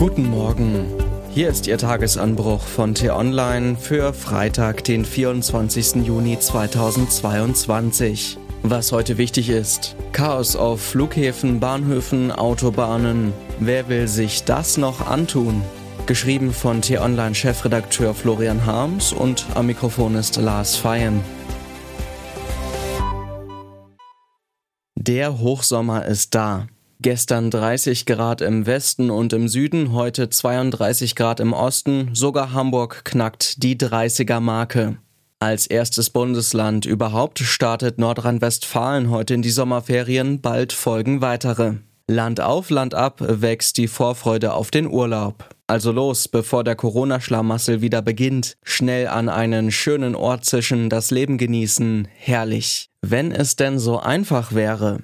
Guten Morgen. Hier ist Ihr Tagesanbruch von T-Online für Freitag, den 24. Juni 2022. Was heute wichtig ist. Chaos auf Flughäfen, Bahnhöfen, Autobahnen. Wer will sich das noch antun? Geschrieben von T-Online-Chefredakteur Florian Harms und am Mikrofon ist Lars Feyen. Der Hochsommer ist da. Gestern 30 Grad im Westen und im Süden, heute 32 Grad im Osten, sogar Hamburg knackt die 30er Marke. Als erstes Bundesland überhaupt startet Nordrhein-Westfalen heute in die Sommerferien, bald folgen weitere. Land auf, Land ab wächst die Vorfreude auf den Urlaub. Also los, bevor der Corona-Schlamassel wieder beginnt. Schnell an einen schönen Ort zischen, das Leben genießen. Herrlich. Wenn es denn so einfach wäre.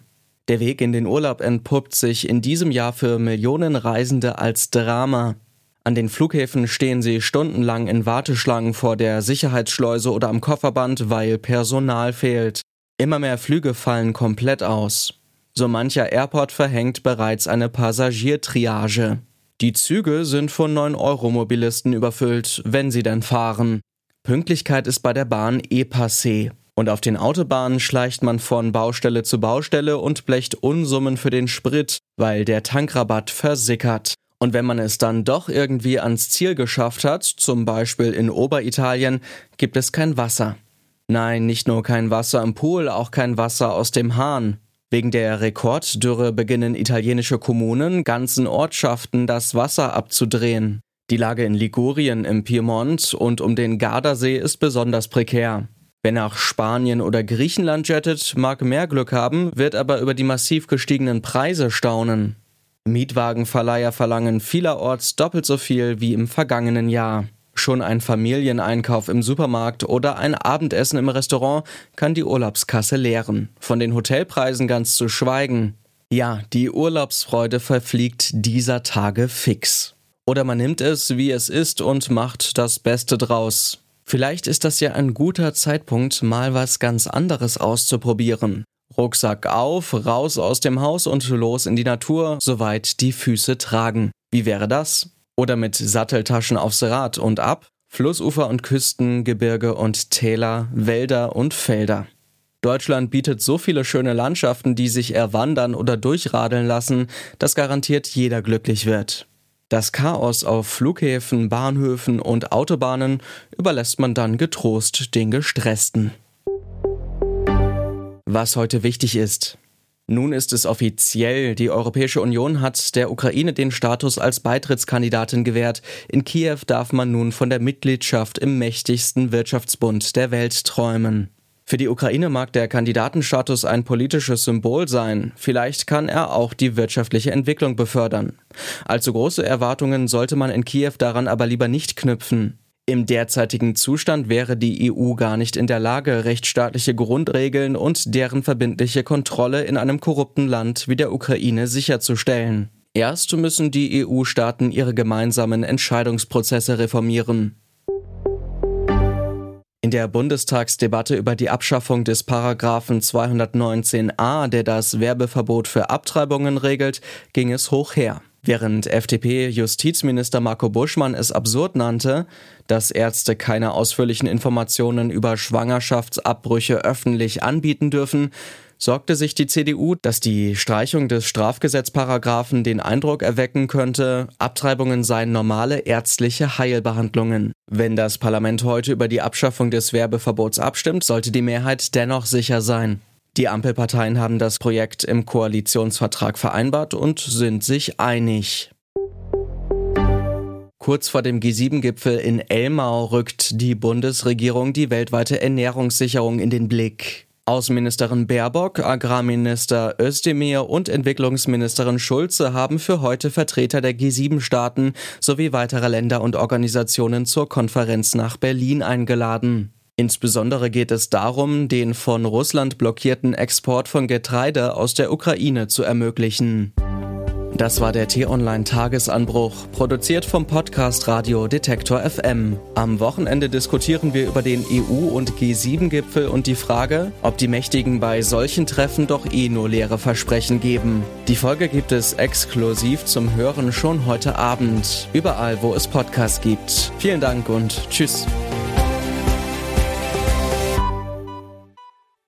Der Weg in den Urlaub entpuppt sich in diesem Jahr für Millionen Reisende als Drama. An den Flughäfen stehen sie stundenlang in Warteschlangen vor der Sicherheitsschleuse oder am Kofferband, weil Personal fehlt. Immer mehr Flüge fallen komplett aus. So mancher Airport verhängt bereits eine Passagiertriage. Die Züge sind von 9-Euro-Mobilisten überfüllt, wenn sie denn fahren. Pünktlichkeit ist bei der Bahn eh passé. Und auf den Autobahnen schleicht man von Baustelle zu Baustelle und blecht Unsummen für den Sprit, weil der Tankrabatt versickert. Und wenn man es dann doch irgendwie ans Ziel geschafft hat, zum Beispiel in Oberitalien, gibt es kein Wasser. Nein, nicht nur kein Wasser im Pool, auch kein Wasser aus dem Hahn. Wegen der Rekorddürre beginnen italienische Kommunen, ganzen Ortschaften das Wasser abzudrehen. Die Lage in Ligurien im Piemont und um den Gardasee ist besonders prekär. Wer nach Spanien oder Griechenland jettet, mag mehr Glück haben, wird aber über die massiv gestiegenen Preise staunen. Mietwagenverleiher verlangen vielerorts doppelt so viel wie im vergangenen Jahr. Schon ein Familieneinkauf im Supermarkt oder ein Abendessen im Restaurant kann die Urlaubskasse leeren. Von den Hotelpreisen ganz zu schweigen. Ja, die Urlaubsfreude verfliegt dieser Tage fix. Oder man nimmt es, wie es ist und macht das Beste draus. Vielleicht ist das ja ein guter Zeitpunkt, mal was ganz anderes auszuprobieren. Rucksack auf, raus aus dem Haus und los in die Natur, soweit die Füße tragen. Wie wäre das? Oder mit Satteltaschen aufs Rad und ab? Flussufer und Küsten, Gebirge und Täler, Wälder und Felder. Deutschland bietet so viele schöne Landschaften, die sich erwandern oder durchradeln lassen, dass garantiert jeder glücklich wird. Das Chaos auf Flughäfen, Bahnhöfen und Autobahnen überlässt man dann getrost den Gestressten. Was heute wichtig ist. Nun ist es offiziell, die Europäische Union hat der Ukraine den Status als Beitrittskandidatin gewährt. In Kiew darf man nun von der Mitgliedschaft im mächtigsten Wirtschaftsbund der Welt träumen. Für die Ukraine mag der Kandidatenstatus ein politisches Symbol sein, vielleicht kann er auch die wirtschaftliche Entwicklung befördern. Allzu große Erwartungen sollte man in Kiew daran aber lieber nicht knüpfen. Im derzeitigen Zustand wäre die EU gar nicht in der Lage, rechtsstaatliche Grundregeln und deren verbindliche Kontrolle in einem korrupten Land wie der Ukraine sicherzustellen. Erst müssen die EU-Staaten ihre gemeinsamen Entscheidungsprozesse reformieren. In der Bundestagsdebatte über die Abschaffung des Paragraphen 219a, der das Werbeverbot für Abtreibungen regelt, ging es hoch her. Während FDP-Justizminister Marco Buschmann es absurd nannte, dass Ärzte keine ausführlichen Informationen über Schwangerschaftsabbrüche öffentlich anbieten dürfen, sorgte sich die CDU, dass die Streichung des Strafgesetzparagraphen den Eindruck erwecken könnte, Abtreibungen seien normale ärztliche Heilbehandlungen. Wenn das Parlament heute über die Abschaffung des Werbeverbots abstimmt, sollte die Mehrheit dennoch sicher sein. Die Ampelparteien haben das Projekt im Koalitionsvertrag vereinbart und sind sich einig. Kurz vor dem G7-Gipfel in Elmau rückt die Bundesregierung die weltweite Ernährungssicherung in den Blick. Außenministerin Baerbock, Agrarminister Özdemir und Entwicklungsministerin Schulze haben für heute Vertreter der G7-Staaten sowie weiterer Länder und Organisationen zur Konferenz nach Berlin eingeladen. Insbesondere geht es darum, den von Russland blockierten Export von Getreide aus der Ukraine zu ermöglichen. Das war der T-Online-Tagesanbruch, produziert vom Podcast Radio Detektor FM. Am Wochenende diskutieren wir über den EU- und G7-Gipfel und die Frage, ob die Mächtigen bei solchen Treffen doch eh nur leere Versprechen geben. Die Folge gibt es exklusiv zum Hören schon heute Abend, überall wo es Podcasts gibt. Vielen Dank und tschüss.